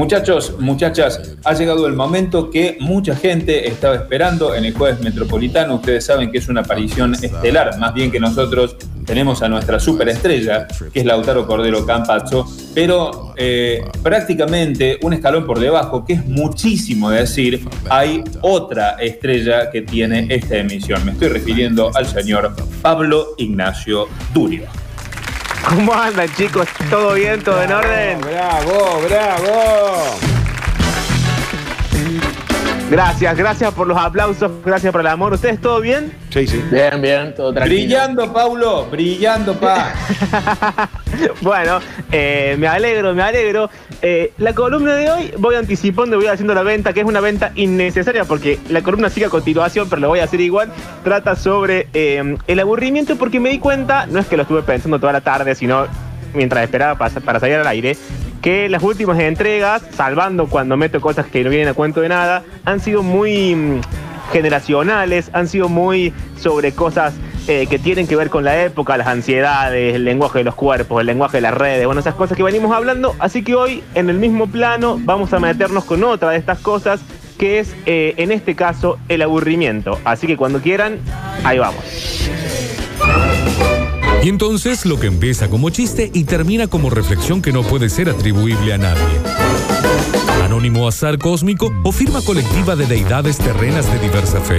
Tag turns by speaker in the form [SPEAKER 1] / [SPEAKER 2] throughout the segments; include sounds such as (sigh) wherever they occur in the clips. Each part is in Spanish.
[SPEAKER 1] Muchachos, muchachas, ha llegado el momento que mucha gente estaba esperando en el jueves metropolitano. Ustedes saben que es una aparición estelar, más bien que nosotros tenemos a nuestra superestrella, que es Lautaro Cordero Campazzo, pero eh, prácticamente un escalón por debajo, que es muchísimo decir, hay otra estrella que tiene esta emisión. Me estoy refiriendo al señor Pablo Ignacio Durio.
[SPEAKER 2] ¿Cómo andan, chicos? ¿Todo bien? ¿Todo en orden?
[SPEAKER 3] Bravo, bravo.
[SPEAKER 2] Gracias, gracias por los aplausos, gracias por el amor. ¿Ustedes todo bien?
[SPEAKER 3] Sí, sí.
[SPEAKER 4] Bien, bien, todo tranquilo.
[SPEAKER 1] Brillando, Paulo, brillando, pa. (laughs)
[SPEAKER 2] bueno, eh, me alegro, me alegro. Eh, la columna de hoy voy anticipando, voy haciendo la venta, que es una venta innecesaria porque la columna sigue a continuación, pero lo voy a hacer igual. Trata sobre eh, el aburrimiento porque me di cuenta, no es que lo estuve pensando toda la tarde, sino mientras esperaba para, para salir al aire, que las últimas entregas, salvando cuando meto cosas que no vienen a cuento de nada, han sido muy mm, generacionales, han sido muy sobre cosas eh, que tienen que ver con la época, las ansiedades, el lenguaje de los cuerpos, el lenguaje de las redes, bueno, esas cosas que venimos hablando. Así que hoy, en el mismo plano, vamos a meternos con otra de estas cosas, que es, eh, en este caso, el aburrimiento. Así que cuando quieran, ahí vamos.
[SPEAKER 5] Y entonces lo que empieza como chiste y termina como reflexión que no puede ser atribuible a nadie. Anónimo azar cósmico o firma colectiva de deidades terrenas de diversa fe.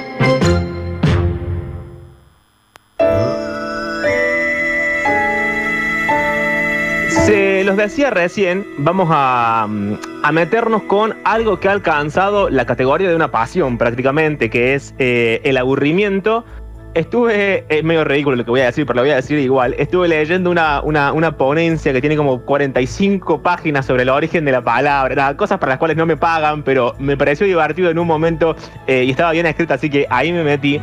[SPEAKER 2] Los decía recién, vamos a, mm, a meternos con algo que ha alcanzado la categoría de una pasión prácticamente, que es eh, el aburrimiento. Estuve, es medio ridículo lo que voy a decir, pero lo voy a decir igual. Estuve leyendo una, una, una ponencia que tiene como 45 páginas sobre el origen de la palabra, cosas para las cuales no me pagan, pero me pareció divertido en un momento eh, y estaba bien escrito, así que ahí me metí.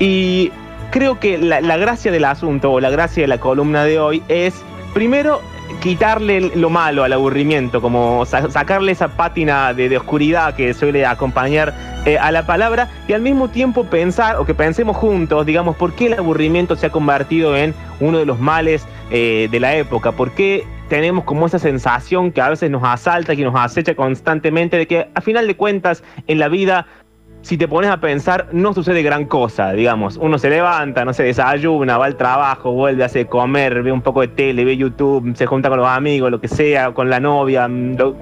[SPEAKER 2] Y creo que la, la gracia del asunto o la gracia de la columna de hoy es, primero, quitarle lo malo al aburrimiento, como sa- sacarle esa pátina de, de oscuridad que suele acompañar eh, a la palabra y al mismo tiempo pensar o que pensemos juntos, digamos, por qué el aburrimiento se ha convertido en uno de los males eh, de la época, por qué tenemos como esa sensación que a veces nos asalta, que nos acecha constantemente, de que a final de cuentas en la vida si te pones a pensar, no sucede gran cosa, digamos. Uno se levanta, no se desayuna, va al trabajo, vuelve, hace comer, ve un poco de tele, ve YouTube, se junta con los amigos, lo que sea, con la novia, mm, lo-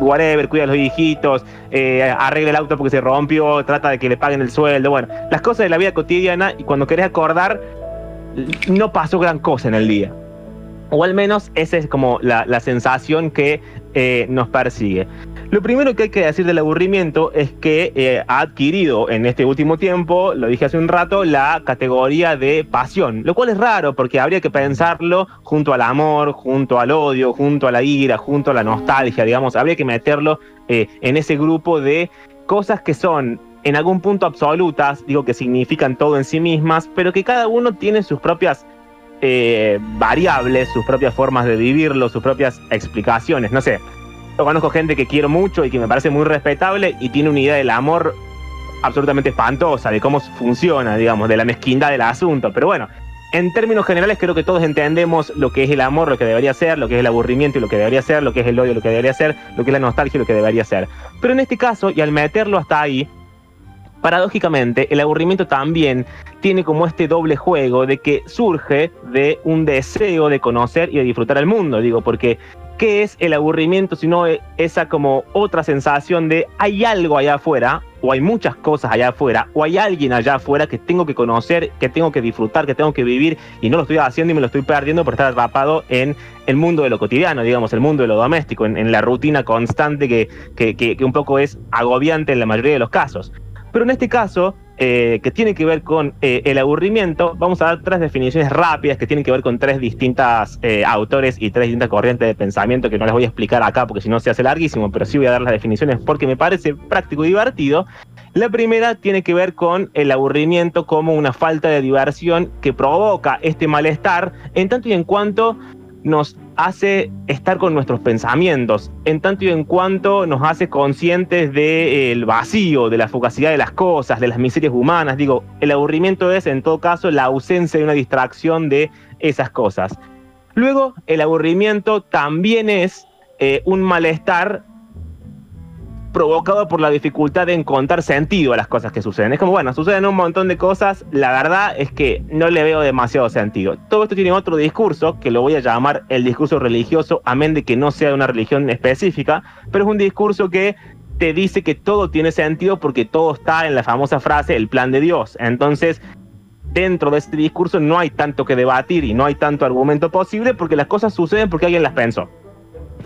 [SPEAKER 2] whatever, cuida a los hijitos, eh, arregla el auto porque se rompió, trata de que le paguen el sueldo. Bueno, las cosas de la vida cotidiana y cuando querés acordar, no pasó gran cosa en el día. O al menos esa es como la, la sensación que eh, nos persigue. Lo primero que hay que decir del aburrimiento es que eh, ha adquirido en este último tiempo, lo dije hace un rato, la categoría de pasión, lo cual es raro porque habría que pensarlo junto al amor, junto al odio, junto a la ira, junto a la nostalgia, digamos, habría que meterlo eh, en ese grupo de cosas que son en algún punto absolutas, digo que significan todo en sí mismas, pero que cada uno tiene sus propias eh, variables, sus propias formas de vivirlo, sus propias explicaciones. No sé, yo conozco gente que quiero mucho y que me parece muy respetable y tiene una idea del amor absolutamente espantosa, de cómo funciona, digamos, de la mezquindad del asunto. Pero bueno, en términos generales creo que todos entendemos lo que es el amor, lo que debería ser, lo que es el aburrimiento y lo que debería ser, lo que es el odio, lo que debería ser, lo que es la nostalgia y lo que debería ser. Pero en este caso, y al meterlo hasta ahí, paradójicamente, el aburrimiento también tiene como este doble juego de que surge de un deseo de conocer y de disfrutar el mundo, digo, porque ¿qué es el aburrimiento sino e- esa como otra sensación de hay algo allá afuera, o hay muchas cosas allá afuera, o hay alguien allá afuera que tengo que conocer, que tengo que disfrutar, que tengo que vivir, y no lo estoy haciendo y me lo estoy perdiendo por estar atrapado en el mundo de lo cotidiano, digamos, el mundo de lo doméstico, en, la rutina constante que- que un poco es agobiante en la mayoría de los casos. Pero en este caso, eh, que tiene que ver con eh, el aburrimiento, vamos a dar tres definiciones rápidas que tienen que ver con tres distintas eh, autores y tres distintas corrientes de pensamiento que no les voy a explicar acá porque si no se hace larguísimo, pero sí voy a dar las definiciones porque me parece práctico y divertido. La primera tiene que ver con el aburrimiento como una falta de diversión que provoca este malestar en tanto y en cuanto nos hace estar con nuestros pensamientos, en tanto y en cuanto nos hace conscientes del vacío, de la fugacidad de las cosas, de las miserias humanas. Digo, el aburrimiento es en todo caso la ausencia de una distracción de esas cosas. Luego, el aburrimiento también es eh, un malestar provocado por la dificultad de encontrar sentido a las cosas que suceden. Es como, bueno, suceden un montón de cosas, la verdad es que no le veo demasiado sentido. Todo esto tiene otro discurso, que lo voy a llamar el discurso religioso, amén de que no sea de una religión específica, pero es un discurso que te dice que todo tiene sentido porque todo está en la famosa frase, el plan de Dios. Entonces, dentro de este discurso no hay tanto que debatir y no hay tanto argumento posible porque las cosas suceden porque alguien las pensó.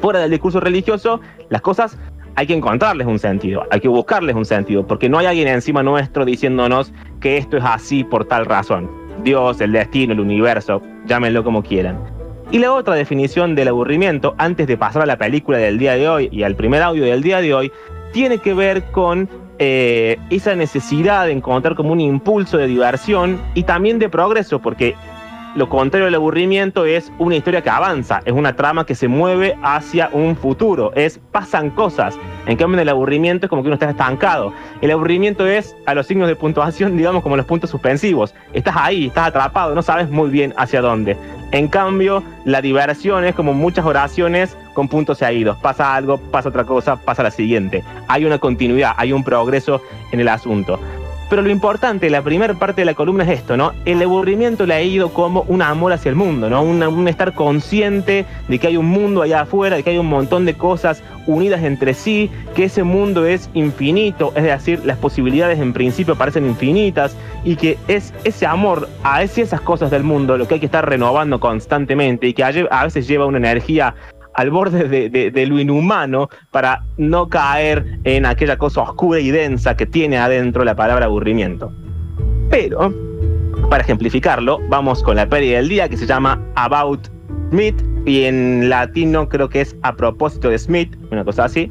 [SPEAKER 2] Fuera del discurso religioso, las cosas hay que encontrarles un sentido, hay que buscarles un sentido, porque no hay alguien encima nuestro diciéndonos que esto es así por tal razón. Dios, el destino, el universo, llámenlo como quieran. Y la otra definición del aburrimiento, antes de pasar a la película del día de hoy y al primer audio del día de hoy, tiene que ver con eh, esa necesidad de encontrar como un impulso de diversión y también de progreso, porque lo contrario del aburrimiento es una historia que avanza, es una trama que se mueve hacia un futuro, es pasan cosas. En cambio, el aburrimiento es como que uno está estancado. El aburrimiento es a los signos de puntuación, (laughs) digamos, como los puntos suspensivos. Estás ahí, estás atrapado, no sabes muy bien hacia dónde. En cambio, la diversión es como muchas oraciones con puntos seguidos. Pasa algo, pasa otra cosa, pasa la siguiente. Hay una continuidad, hay un progreso en el asunto. Pero lo importante, la primera parte de la columna es esto, ¿no? El aburrimiento le ha ido como un amor hacia el mundo, ¿no? Un, estar consciente de que hay un mundo allá afuera, de que hay un montón de cosas unidas entre sí, que ese mundo es infinito, es decir, las posibilidades en principio parecen infinitas y que es ese amor a esas cosas del mundo lo que hay que estar renovando constantemente y que a veces lleva una energía al borde de, lo inhumano para no caer en aquella cosa oscura y densa que tiene adentro la palabra aburrimiento. Pero, para ejemplificarlo, vamos con la peli del día que se llama About Smith y en latino creo que es a propósito de Smith, una cosa así,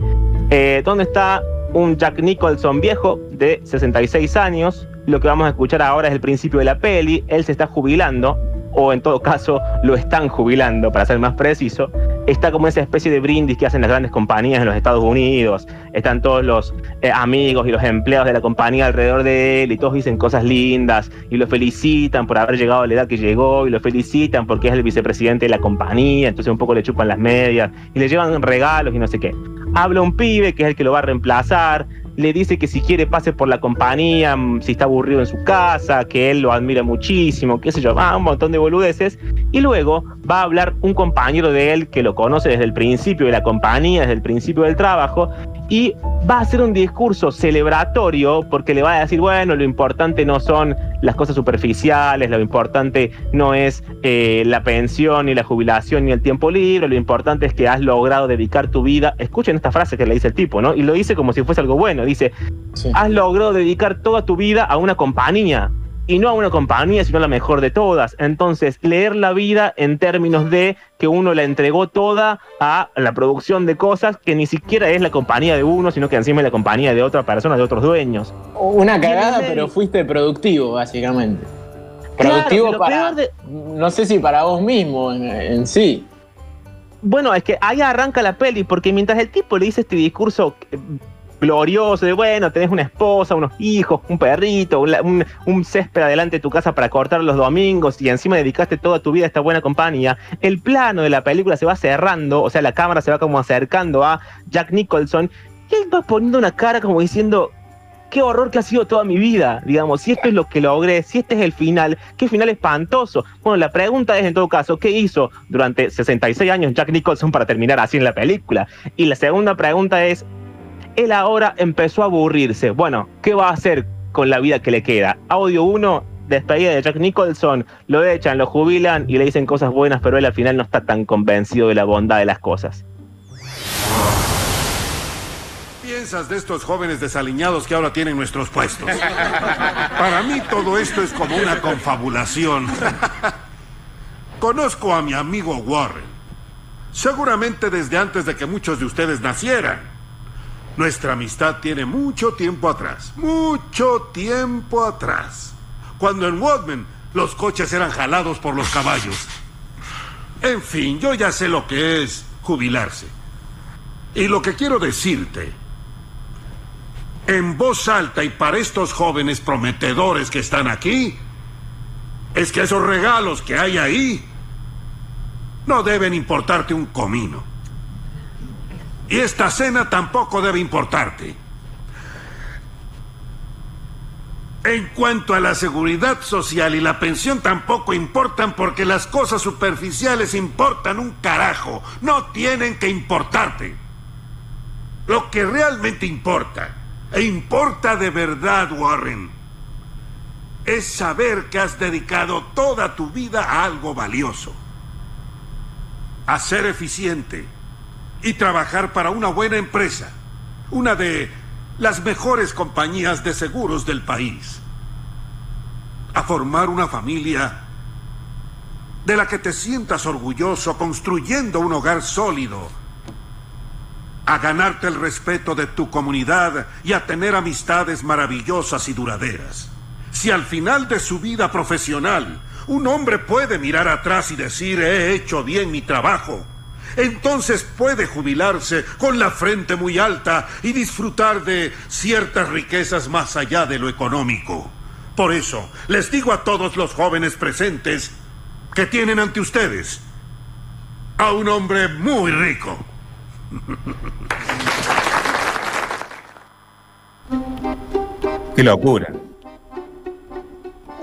[SPEAKER 2] eh, donde está un Jack Nicholson viejo de 66 años. Lo que vamos a escuchar ahora es el principio de la peli. Él se está jubilando o en todo caso lo están jubilando, para ser más preciso, está como esa especie de brindis que hacen las grandes compañías en los Estados Unidos, están todos los eh, amigos y los empleados de la compañía alrededor de él y todos dicen cosas lindas y lo felicitan por haber llegado a la edad que llegó y lo felicitan porque es el vicepresidente de la compañía, entonces un poco le chupan las medias y le llevan regalos y no sé qué. Habla un pibe que es el que lo va a reemplazar, le dice que si quiere pase por la compañía, mm, si está aburrido en su casa, que él lo admira muchísimo, qué sé yo, un montón de boludeces. Y luego va a hablar un compañero de él que lo conoce desde el principio de la compañía, desde el principio del trabajo, y va a hacer un discurso celebratorio porque le va a decir, bueno, lo importante no son las cosas superficiales, lo importante no es eh, la pensión, ni la jubilación, ni el tiempo libre, lo importante es que has logrado dedicar tu vida. Escuchen esta frase que le dice el tipo, ¿no? Y lo dice como si fuese algo bueno. Dice, has logrado dedicar toda tu vida a una compañía y no a una compañía, sino a la mejor de todas. Entonces, leer la vida en términos de que uno la entregó toda a la producción de cosas que ni siquiera es la compañía de uno, sino que encima es la compañía de otra persona, de otros dueños.
[SPEAKER 4] Una cagada, pero fuiste productivo, básicamente. Productivo para. No sé si para vos mismo en sí.
[SPEAKER 2] Bueno, es que ahí arranca la peli, porque mientras el tipo le dice este discurso glorioso de, bueno, tenés una esposa, unos hijos, un perrito, un, césped adelante de tu casa para cortar los domingos y encima dedicaste toda tu vida a esta buena compañía, el plano de la película se va cerrando, o sea, la cámara se va como acercando a Jack Nicholson y él va poniendo una cara como diciendo, qué horror que ha sido toda mi vida, digamos, si esto es lo que logré, si este es el final, qué final espantoso. Bueno, la pregunta es en todo caso, ¿qué hizo durante 66 años Jack Nicholson para terminar así en la película? Y la segunda pregunta es, él ahora empezó a aburrirse. Bueno, ¿qué va a hacer con la vida que le queda? Audio 1, despedida de Jack Nicholson, lo echan, lo jubilan y le dicen cosas buenas, pero él al final no está tan convencido de la bondad de las cosas.
[SPEAKER 6] piensas de estos jóvenes desaliñados que ahora tienen nuestros puestos? (laughs) Para mí todo esto es como una confabulación. Conozco a mi amigo Warren. Seguramente desde antes de que muchos de ustedes nacieran. Nuestra amistad tiene mucho tiempo atrás, mucho tiempo atrás. Cuando en Wadman los coches eran jalados por los caballos. En fin, yo ya sé lo que es jubilarse. Y lo que quiero decirte, en voz alta y para estos jóvenes prometedores que están aquí, es que esos regalos que hay ahí no deben importarte un comino. Y esta cena tampoco debe importarte. En cuanto a la seguridad social y la pensión tampoco importan porque las cosas superficiales importan un carajo. No tienen que importarte. Lo que realmente importa, e importa de verdad, Warren, es saber que has dedicado toda tu vida a algo valioso. A ser eficiente y trabajar para una buena empresa. Una de las mejores compañías de seguros del país. A formar una familia de la que te sientas orgulloso construyendo un hogar sólido. A ganarte el respeto de tu comunidad y a tener amistades maravillosas y duraderas. Si al final de su vida profesional un hombre puede mirar atrás y decir he hecho bien mi trabajo, entonces puede jubilarse con la frente muy alta y disfrutar de ciertas riquezas más allá de lo económico. Por eso, les digo a todos los jóvenes presentes que tienen ante ustedes a un hombre muy rico.
[SPEAKER 1] Qué locura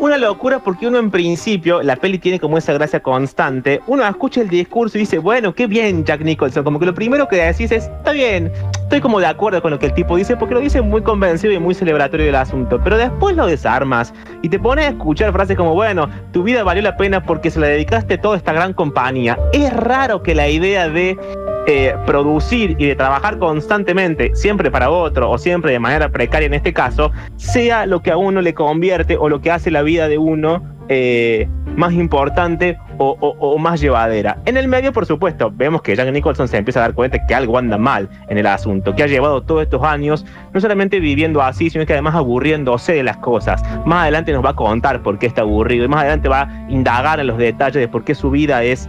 [SPEAKER 2] una locura porque uno en principio, la peli tiene como esa gracia constante, uno escucha el discurso y dice, bueno, qué bien Jack Nicholson, como que lo primero que decís es, está bien, estoy como de acuerdo con lo que el tipo dice porque lo dice muy convencido y muy celebratorio del asunto, pero después lo desarmas y te pones a escuchar frases como, bueno, tu vida valió la pena porque se la dedicaste toda esta gran compañía. Es raro que la idea de eh, producir y de trabajar constantemente, siempre para otro o siempre de manera precaria en este caso, sea lo que a uno le convierte o lo que hace la vida de uno eh, más importante o, más llevadera. En el medio, por supuesto, vemos que Jack Nicholson se empieza a dar cuenta que algo anda mal en el asunto, que ha llevado todos estos años no solamente viviendo así, sino que además aburriéndose de las cosas. Más adelante nos va a contar por qué está aburrido y más adelante va a indagar en los detalles de por qué su vida es...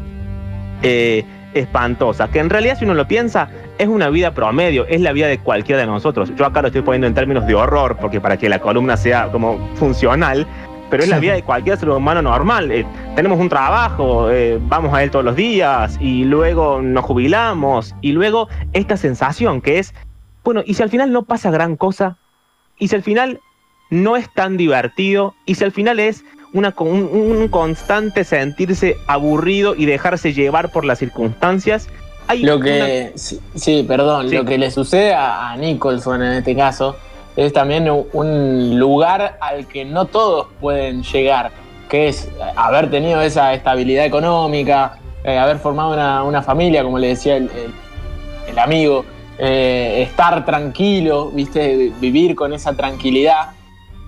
[SPEAKER 2] Eh, espantosa, que en realidad si uno lo piensa es una vida promedio, es la vida de cualquiera de nosotros. Yo acá lo estoy poniendo en términos de horror, porque para que la columna sea como funcional, pero es la vida de cualquier ser humano normal. Eh, tenemos un trabajo, eh, vamos a él todos los días y luego nos jubilamos y luego esta sensación que es, bueno, y si al final no pasa gran cosa, y si al final no es tan divertido, y si al final es una, un, constante sentirse aburrido y dejarse llevar por las circunstancias.
[SPEAKER 4] Hay lo que, sí, perdón, lo que le sucede a, Nicholson en este caso es también un lugar al que no todos pueden llegar, que es haber tenido esa estabilidad económica, eh, haber formado una, familia, como le decía el, amigo, eh, estar tranquilo, ¿viste? vivir con esa tranquilidad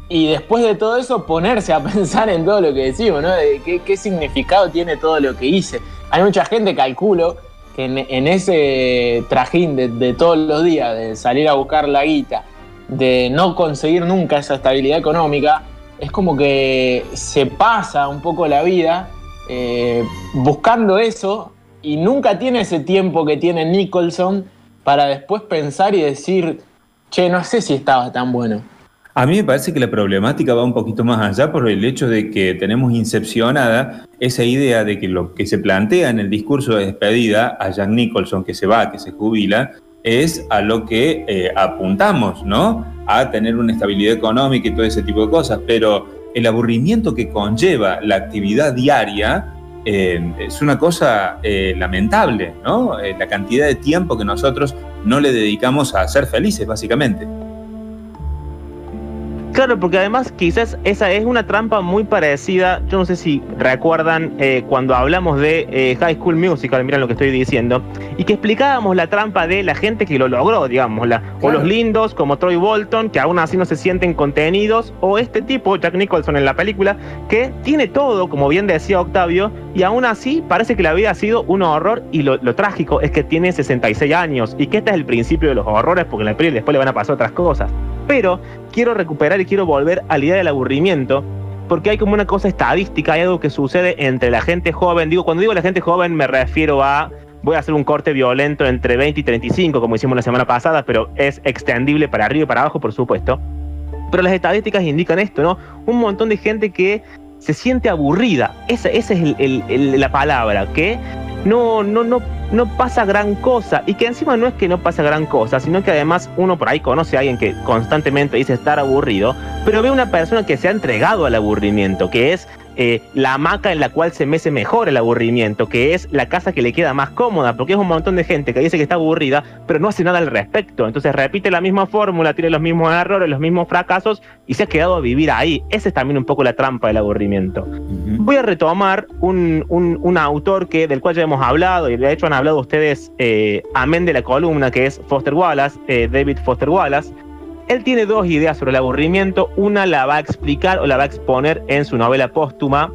[SPEAKER 4] y después de todo eso ponerse a (laughs) pensar en todo lo que decimos, ¿no? De qué, significado tiene todo lo que hice. Hay mucha gente, calculo, que en, ese trajín de, todos los días, de salir a buscar la guita, de no conseguir nunca esa estabilidad económica, es como que se pasa un poco la vida eh, buscando eso y nunca tiene ese tiempo que tiene Nicholson para después pensar y decir, che, no sé si estaba tan bueno.
[SPEAKER 1] A mí me parece que la problemática va un poquito más allá por el hecho de que tenemos incepcionada esa idea de que lo que se plantea en el discurso de despedida a Jack Nicholson, que se va, que se jubila, es a lo que eh, apuntamos, ¿no? A tener una estabilidad económica y todo ese tipo de cosas, pero el aburrimiento que conlleva la actividad diaria eh, es una cosa eh, lamentable, ¿no? la cantidad de tiempo que nosotros no le dedicamos a ser felices, básicamente.
[SPEAKER 2] Claro, porque además quizás esa es una trampa muy parecida. Yo no sé si recuerdan eh, cuando hablamos de eh, High School Musical, miren lo que estoy diciendo, y que explicábamos la trampa de la gente que lo logró, digamos, la, o los lindos como Troy Bolton, que aún así no se sienten contenidos, o este tipo, Jack Nicholson en la película, que tiene todo, como bien decía Octavio, y aún así parece que la vida ha sido un horror, y lo, trágico es que tiene 66 años, y que este es el principio de los horrores, porque en la película después le van a pasar otras cosas. Pero quiero recuperar y quiero volver a la idea del aburrimiento, porque hay como una cosa estadística, hay algo que sucede entre la gente joven. Digo, cuando digo la gente joven me refiero a, voy a hacer un corte violento entre 20 y 35, como hicimos la semana pasada, pero es extendible para arriba y para abajo, por supuesto. Pero las estadísticas indican esto, ¿no? Un montón de gente que se siente aburrida. Esa, es la palabra, que no, no, no no pasa gran cosa. Y que encima no es que no pasa gran cosa, sino que además uno por ahí conoce a alguien que constantemente dice estar aburrido, pero ve una persona que se ha entregado al aburrimiento, que es eh, la hamaca en la cual se mece mejor el aburrimiento, que es la casa que le queda más cómoda, porque es un montón de gente que dice que está aburrida, pero no hace nada al respecto. Entonces repite la misma fórmula, tiene los mismos errores, los mismos fracasos y se ha quedado a vivir ahí. Esa es también un poco la trampa del aburrimiento. Voy a retomar un, un, autor que, del cual ya hemos hablado, y de hecho han hablado ustedes, eh, amén de la columna, que es Foster Wallace, eh, David Foster Wallace. Él tiene dos ideas sobre el aburrimiento. Una la va a explicar o la va a exponer en su novela póstuma,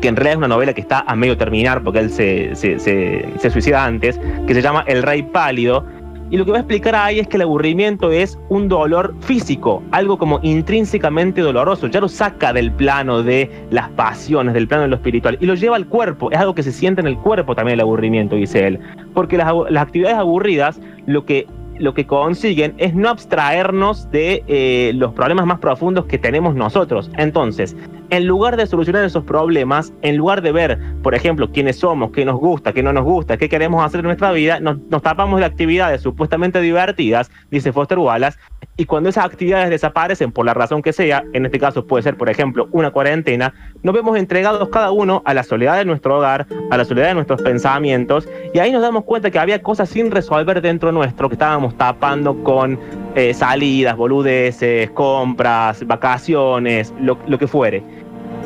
[SPEAKER 2] que en realidad es una novela que está a medio terminar porque él se, se, suicida antes, que se llama El Rey Pálido. Y lo que va a explicar ahí es que el aburrimiento es un dolor físico, algo como intrínsecamente doloroso. Ya lo saca del plano de las pasiones, del plano de lo espiritual, y lo lleva al cuerpo. Es algo que se siente en el cuerpo también el aburrimiento, dice él. Porque las, las actividades aburridas lo que lo que consiguen es no abstraernos de eh, los problemas más profundos que tenemos nosotros. Entonces, en lugar de solucionar esos problemas, en lugar de ver, por ejemplo, quiénes somos, qué nos gusta, qué no nos gusta, qué queremos hacer en nuestra vida, nos, tapamos de actividades supuestamente divertidas, dice Foster Wallace, y cuando esas actividades desaparecen por la razón que sea, en este caso puede ser, por ejemplo, una cuarentena, nos vemos entregados cada uno a la soledad de nuestro hogar, a la soledad de nuestros pensamientos, y ahí nos damos cuenta que había cosas sin resolver dentro nuestro que estábamos tapando con eh, salidas, boludeces, compras, vacaciones, lo, lo que fuere.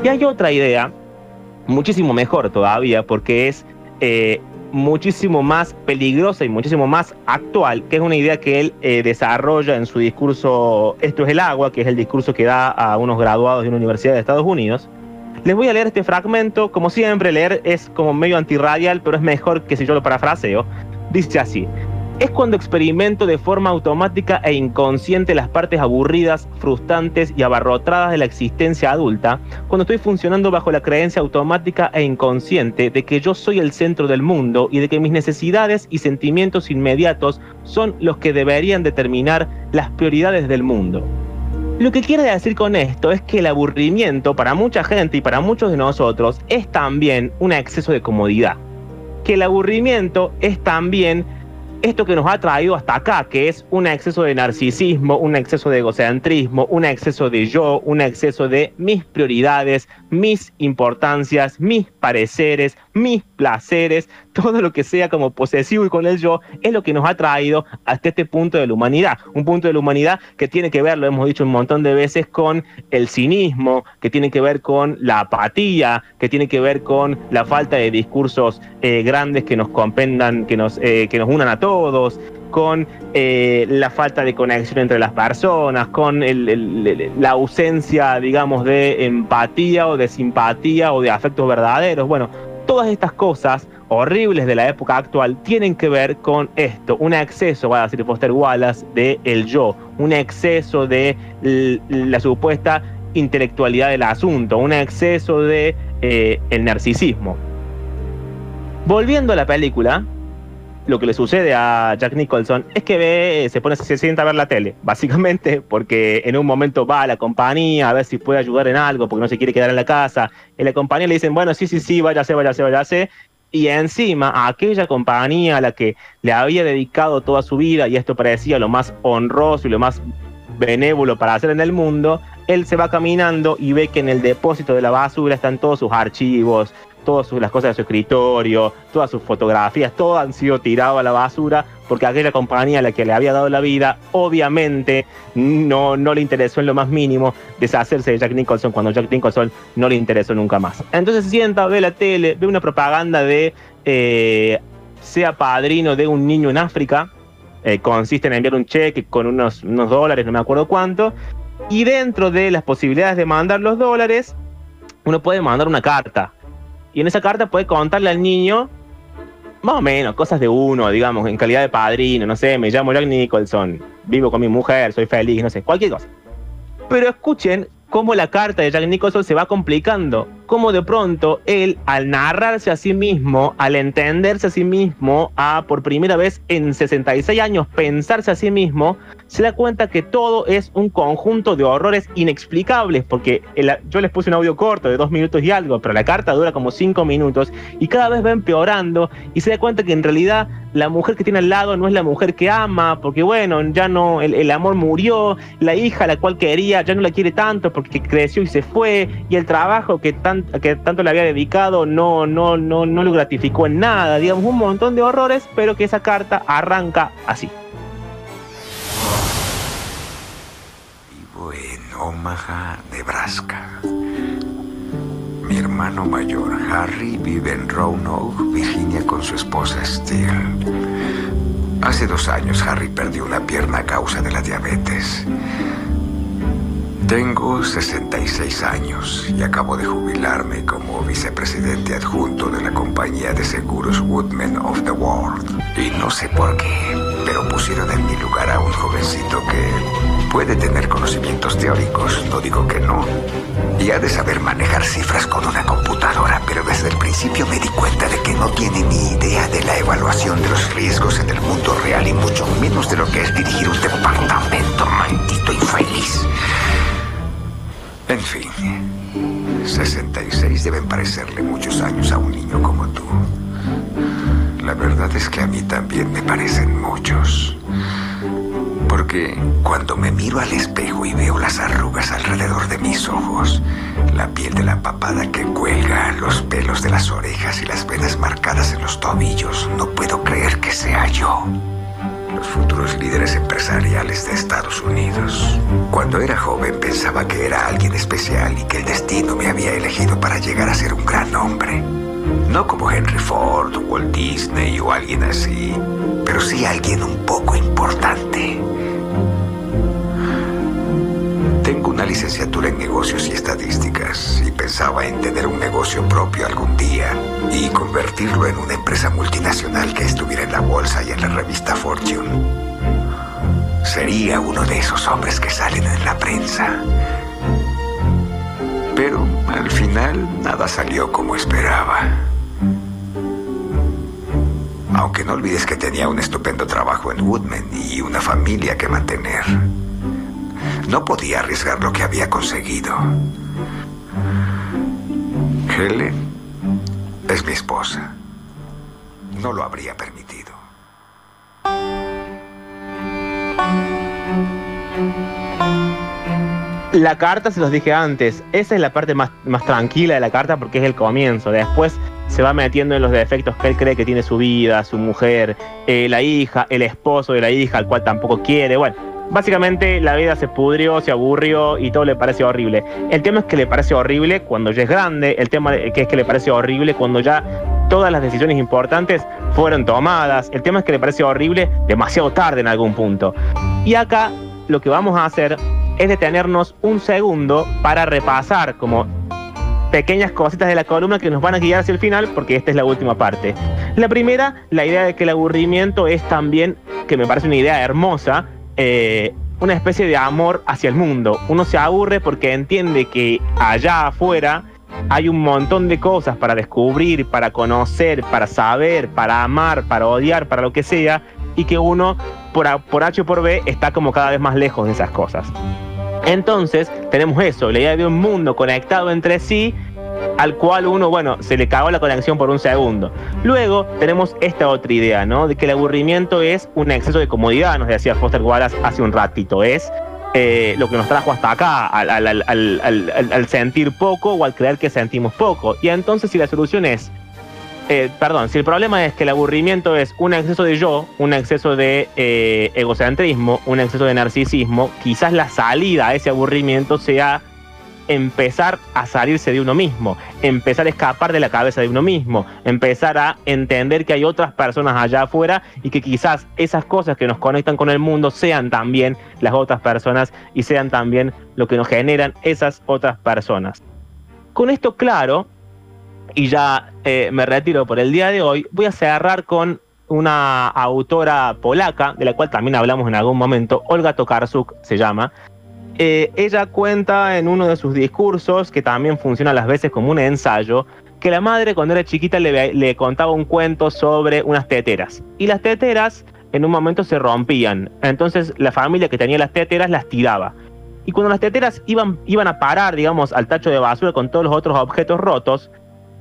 [SPEAKER 2] Y hay otra idea, muchísimo mejor todavía, porque es eh, muchísimo más peligrosa y muchísimo más actual, que es una idea que él eh, desarrolla en su discurso Esto es el agua, que es el discurso que da a unos graduados de una universidad de Estados Unidos. Les voy a leer este fragmento, como siempre, leer es como medio antirradial, pero es mejor que si yo lo parafraseo. Dice así, es cuando experimento de forma automática e inconsciente las partes aburridas, frustrantes y abarrotadas de la existencia adulta, cuando estoy funcionando bajo la creencia automática e inconsciente de que yo soy el centro del mundo y de que mis necesidades y sentimientos inmediatos son los que deberían determinar las prioridades del mundo. Lo que quiere decir con esto es que el aburrimiento para mucha gente y para muchos de nosotros es también un exceso de comodidad. Que el aburrimiento es también esto que nos ha traído hasta acá, que es un exceso de narcisismo, un exceso de egocentrismo, un exceso de yo, un exceso de mis prioridades, mis importancias, mis pareceres, mis placeres, todo lo que sea como posesivo y con el yo, es lo que nos ha traído hasta este punto de la humanidad. Un punto de la humanidad que tiene que ver, lo hemos dicho un montón de veces, con el cinismo, que tiene que ver con la apatía, que tiene que ver con la falta de discursos eh, grandes que nos comprendan, que nos, eh, que nos unan a todos, con eh, la falta de conexión entre las personas, con la ausencia, digamos, de empatía o de simpatía o de afectos verdaderos. Bueno, todas estas cosas horribles de la época actual tienen que ver con esto, un exceso, va a decir Foster Wallace, de el yo, un exceso de la supuesta intelectualidad del asunto, un exceso de eh, el narcisismo. Volviendo a la película, lo que le sucede a Jack Nicholson es que ve, se pone, se sienta a ver la tele, (laughs) básicamente, porque en un momento va a la compañía a ver si puede ayudar en algo, porque no se quiere quedar en la casa. En la compañía le dicen, bueno, sí, sí, sí, váyase, váyase, váyase. Y encima aquella compañía a la que le había dedicado toda su vida, y esto parecía lo más honroso y lo más benévolo para hacer en el mundo, él se va caminando y ve que en el depósito de la basura están todos sus archivos, todas las cosas de su escritorio, todas sus fotografías, todo han sido tirado a la basura porque aquella compañía a la que le había dado la vida, obviamente no, no le interesó en lo más mínimo deshacerse de Jack Nicholson cuando Jack Nicholson no le interesó nunca más. Entonces se sienta, ve la tele, ve una propaganda de eh, sea padrino de un niño en África, eh, consiste en enviar un cheque con unos, unos dólares, no me acuerdo cuánto, y dentro de las posibilidades de mandar los dólares, uno puede mandar una carta. Y en esa carta puede contarle al niño más o menos, cosas de uno, digamos, en calidad de padrino, no sé, me llamo Jack Nicholson, vivo con mi mujer, soy feliz, no sé, cualquier cosa. Pero escuchen cómo la carta de Jack Nicholson se va complicando, cómo de pronto él, al narrarse a sí mismo, al entenderse a sí mismo, a por primera vez en 66 años pensarse a sí mismo, se da cuenta que todo es un conjunto de horrores inexplicables, porque yo les puse un audio corto de dos minutos y algo, pero la carta dura como cinco minutos y cada vez va empeorando y se da cuenta que en realidad la mujer que tiene al lado no es la mujer que ama, porque bueno, ya no, el, amor murió, la hija la cual quería ya no la quiere tanto porque creció y se fue, y el trabajo que, que tanto le había dedicado no, no, no, no lo gratificó en nada, digamos, un montón de horrores, pero que esa carta arranca así.
[SPEAKER 7] Vivo en Omaha, Nebraska. Mi hermano mayor, Harry, vive en Roanoke, Virginia, con su esposa Steele. Hace dos años Harry perdió una pierna a causa de la diabetes. Tengo 66 años y acabo de jubilarme como vicepresidente adjunto de la compañía de seguros Woodman of the World. Y no sé por qué, pero pusieron en mi lugar a un jovencito que puede tener conocimientos teóricos, no digo que no, y ha de saber manejar cifras con una computadora, pero desde el principio me di cuenta de que no tiene ni idea de la evaluación de los riesgos en el mundo real y mucho menos de lo que es dirigir un departamento maldito infeliz. En fin, 66 deben parecerle muchos años a un niño como tú. La verdad es que a mí también me parecen muchos. Porque cuando me miro al espejo y veo las arrugas alrededor de mis ojos, la piel de la papada que cuelga, los pelos de las orejas y las venas marcadas en los tobillos, no puedo creer que sea yo los futuros líderes empresariales de Estados Unidos. Cuando era joven pensaba que era alguien especial y que el destino me había elegido para llegar a ser un gran hombre. No como Henry Ford, Walt Disney o alguien así, pero sí alguien un poco importante. Licenciatura en negocios y estadísticas y pensaba en tener un negocio propio algún día y convertirlo en una empresa multinacional que estuviera en la bolsa y en la revista Fortune. Sería uno de esos hombres que salen en la prensa. Pero al final nada salió como esperaba. Aunque no olvides que tenía un estupendo trabajo en Woodman y una familia que mantener. No podía arriesgar lo que había conseguido. Helen es mi esposa. No lo habría permitido.
[SPEAKER 2] La carta, se los dije antes, esa es la parte más, más tranquila de la carta porque es el comienzo. Después se va metiendo en los defectos que él cree que tiene su vida, su mujer, eh, la hija, el esposo de la hija, al cual tampoco quiere. Bueno, Básicamente la vida se pudrió, se aburrió y todo le parece horrible. El tema es que le parece horrible cuando ya es grande, el tema que es que le parece horrible cuando ya todas las decisiones importantes fueron tomadas, el tema es que le parece horrible demasiado tarde en algún punto. Y acá lo que vamos a hacer es detenernos un segundo para repasar como pequeñas cositas de la columna que nos van a guiar hacia el final porque esta es la última parte. La primera, la idea de que el aburrimiento es también, que me parece una idea hermosa, eh, una especie de amor hacia el mundo. Uno se aburre porque entiende que allá afuera hay un montón de cosas para descubrir, para conocer, para saber, para amar, para odiar, para lo que sea, y que uno por, por H o por B está como cada vez más lejos de esas cosas. Entonces tenemos eso, la idea de un mundo conectado entre sí al cual uno, bueno, se le cagó la conexión por un segundo. Luego tenemos esta otra idea, ¿no? De que el aburrimiento es un exceso de comodidad, nos decía Foster Wallace hace un ratito, es eh, lo que nos trajo hasta acá, al, sentir poco o al creer que sentimos poco. Y entonces si la solución es eh, perdón, si el problema es que el aburrimiento es un exceso de yo, un exceso de eh, egocentrismo, un exceso de narcisismo, quizás la salida a ese aburrimiento sea empezar a salirse de uno mismo, empezar a escapar de la cabeza de uno mismo, empezar a entender que hay otras personas allá afuera y que quizás esas cosas que nos conectan con el mundo sean también las otras personas y sean también lo que nos generan esas otras personas. Con esto claro, y ya eh, me retiro por el día de hoy, voy a cerrar con una autora polaca, de la cual también hablamos en algún momento, Olga Tokarczuk se llama, eh, ella cuenta en uno de sus discursos, que también funciona a las veces como un ensayo, que la madre cuando era chiquita le, le, contaba un cuento sobre unas teteras. Y las teteras en un momento se rompían. Entonces la familia que tenía las teteras las tiraba. Y cuando las teteras iban, iban a parar, digamos, al tacho de basura con todos los otros objetos rotos,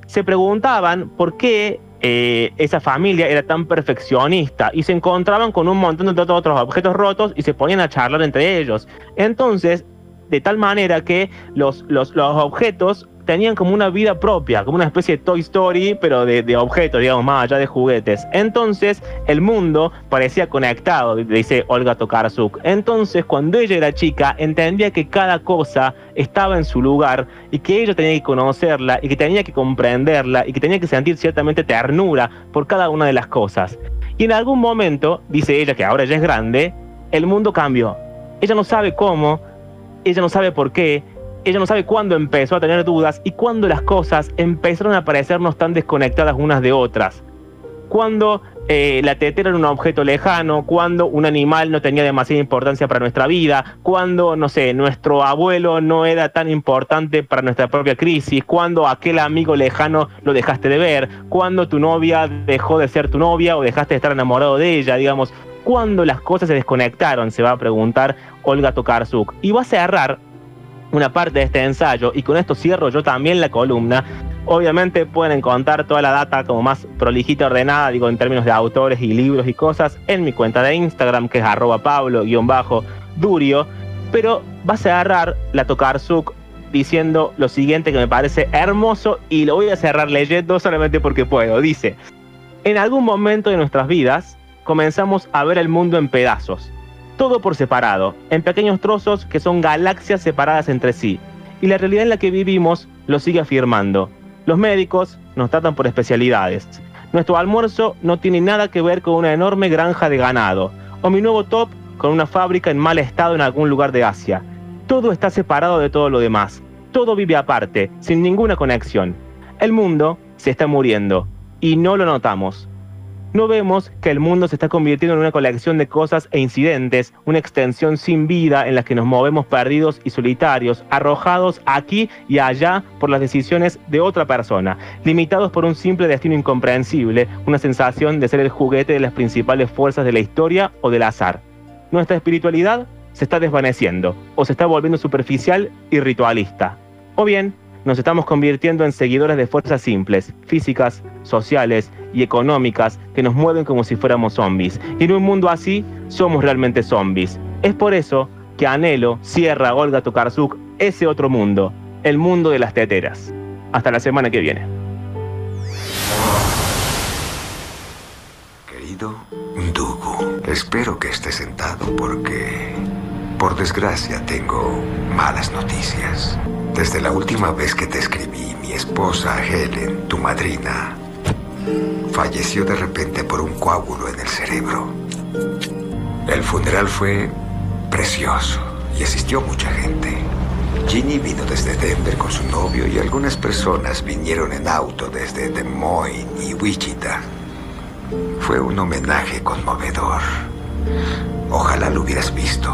[SPEAKER 2] se preguntaban por qué eh, esa familia era tan perfeccionista y se encontraban con un montón de otros objetos rotos y se ponían a charlar entre ellos. Entonces, de tal manera que los, los, los objetos tenían como una vida propia, como una especie de Toy Story, pero de, objetos, digamos, más allá de juguetes. Entonces, el mundo parecía conectado, dice Olga Tokarczuk. Entonces, cuando ella era chica, entendía que cada cosa estaba en su lugar y que ella tenía que conocerla y que tenía que comprenderla y que tenía que sentir ciertamente ternura por cada una de las cosas. Y en algún momento, dice ella, que ahora ya es grande, el mundo cambió. Ella no sabe cómo, ella no sabe por qué, ella no sabe cuándo empezó a tener dudas y cuándo las cosas empezaron a parecernos tan desconectadas unas de otras. Cuando eh, la tetera era un objeto lejano, cuando un animal no tenía demasiada importancia para nuestra vida, cuando, no sé, nuestro abuelo no era tan importante para nuestra propia crisis, cuando aquel amigo lejano lo dejaste de ver, cuando tu novia dejó de ser tu novia o dejaste de estar enamorado de ella, digamos, cuando las cosas se desconectaron, se va a preguntar Olga Tokarczuk. Y va a cerrar una parte de este ensayo y con esto cierro yo también la columna. Obviamente pueden encontrar toda la data como más prolijita, ordenada, digo en términos de autores y libros y cosas, en mi cuenta de Instagram que es arroba pablo-durio, pero vas a agarrar la Tokarsuk diciendo lo siguiente que me parece hermoso y lo voy a cerrar leyendo solamente porque puedo. Dice, en algún momento de nuestras vidas comenzamos a ver el mundo en pedazos todo por separado, en pequeños trozos que son galaxias separadas entre sí. Y la realidad en la que vivimos lo sigue afirmando. Los médicos nos tratan por especialidades. Nuestro almuerzo no tiene nada que ver con una enorme granja de ganado. O mi nuevo top con una fábrica en mal estado en algún lugar de Asia. Todo está separado de todo lo demás. Todo vive aparte, sin ninguna conexión. El mundo se está muriendo y no lo notamos no vemos que el mundo se está convirtiendo en una colección de cosas e incidentes, una extensión sin vida en la que nos movemos perdidos y solitarios, arrojados aquí y allá por las decisiones de otra persona, limitados por un simple destino incomprensible, una sensación de ser el juguete de las principales fuerzas de la historia o del azar. Nuestra espiritualidad se está desvaneciendo o se está volviendo superficial y ritualista. O bien, nos estamos convirtiendo en seguidores de fuerzas simples, físicas, sociales y económicas que nos mueven como si fuéramos zombies. Y en un mundo así, somos realmente zombies. Es por eso que anhelo, cierra Olga Tokarczuk, ese otro mundo, el mundo de las teteras. Hasta la semana que viene.
[SPEAKER 7] Querido Dugu, espero que esté sentado porque, por desgracia, tengo malas noticias. Desde la última vez que te escribí, mi esposa Helen, tu madrina, falleció de repente por un coágulo en el cerebro. El funeral fue precioso y asistió mucha gente. Ginny vino desde Denver con su novio y algunas personas vinieron en auto desde Des Moines y Wichita. Fue un homenaje conmovedor. Ojalá lo hubieras visto.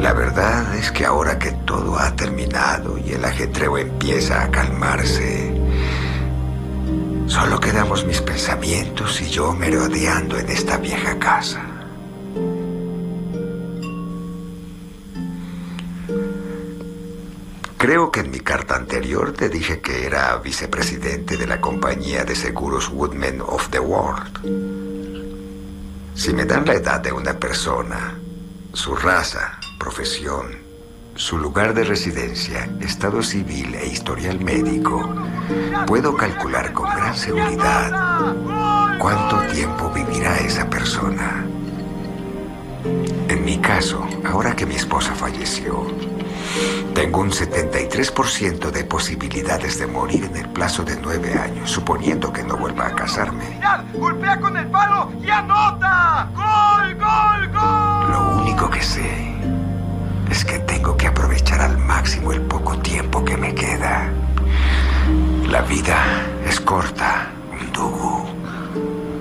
[SPEAKER 7] La verdad es que ahora que todo ha terminado y el ajetreo empieza a calmarse, solo quedamos mis pensamientos y yo merodeando en esta vieja casa. Creo que en mi carta anterior te dije que era vicepresidente de la compañía de seguros Woodmen of the World. Si me dan la edad de una persona, su raza, profesión su lugar de residencia, estado civil e historial médico, puedo calcular con gran seguridad cuánto tiempo vivirá esa persona. En mi caso, ahora que mi esposa falleció, tengo un 73% de posibilidades de morir en el plazo de nueve años, suponiendo que no vuelva a casarme.
[SPEAKER 8] ¡Golpea con el palo y anota! ¡Gol, gol, gol!
[SPEAKER 7] Lo único que sé es que tengo que aprovechar al máximo el poco tiempo que me queda. La vida es corta, Ndugu,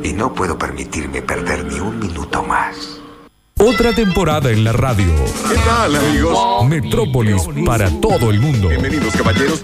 [SPEAKER 7] y no puedo permitirme perder ni un minuto más.
[SPEAKER 5] Otra temporada en la radio.
[SPEAKER 9] ¿Qué tal, amigos?
[SPEAKER 5] Metrópolis para todo el mundo.
[SPEAKER 9] Bienvenidos, caballeros.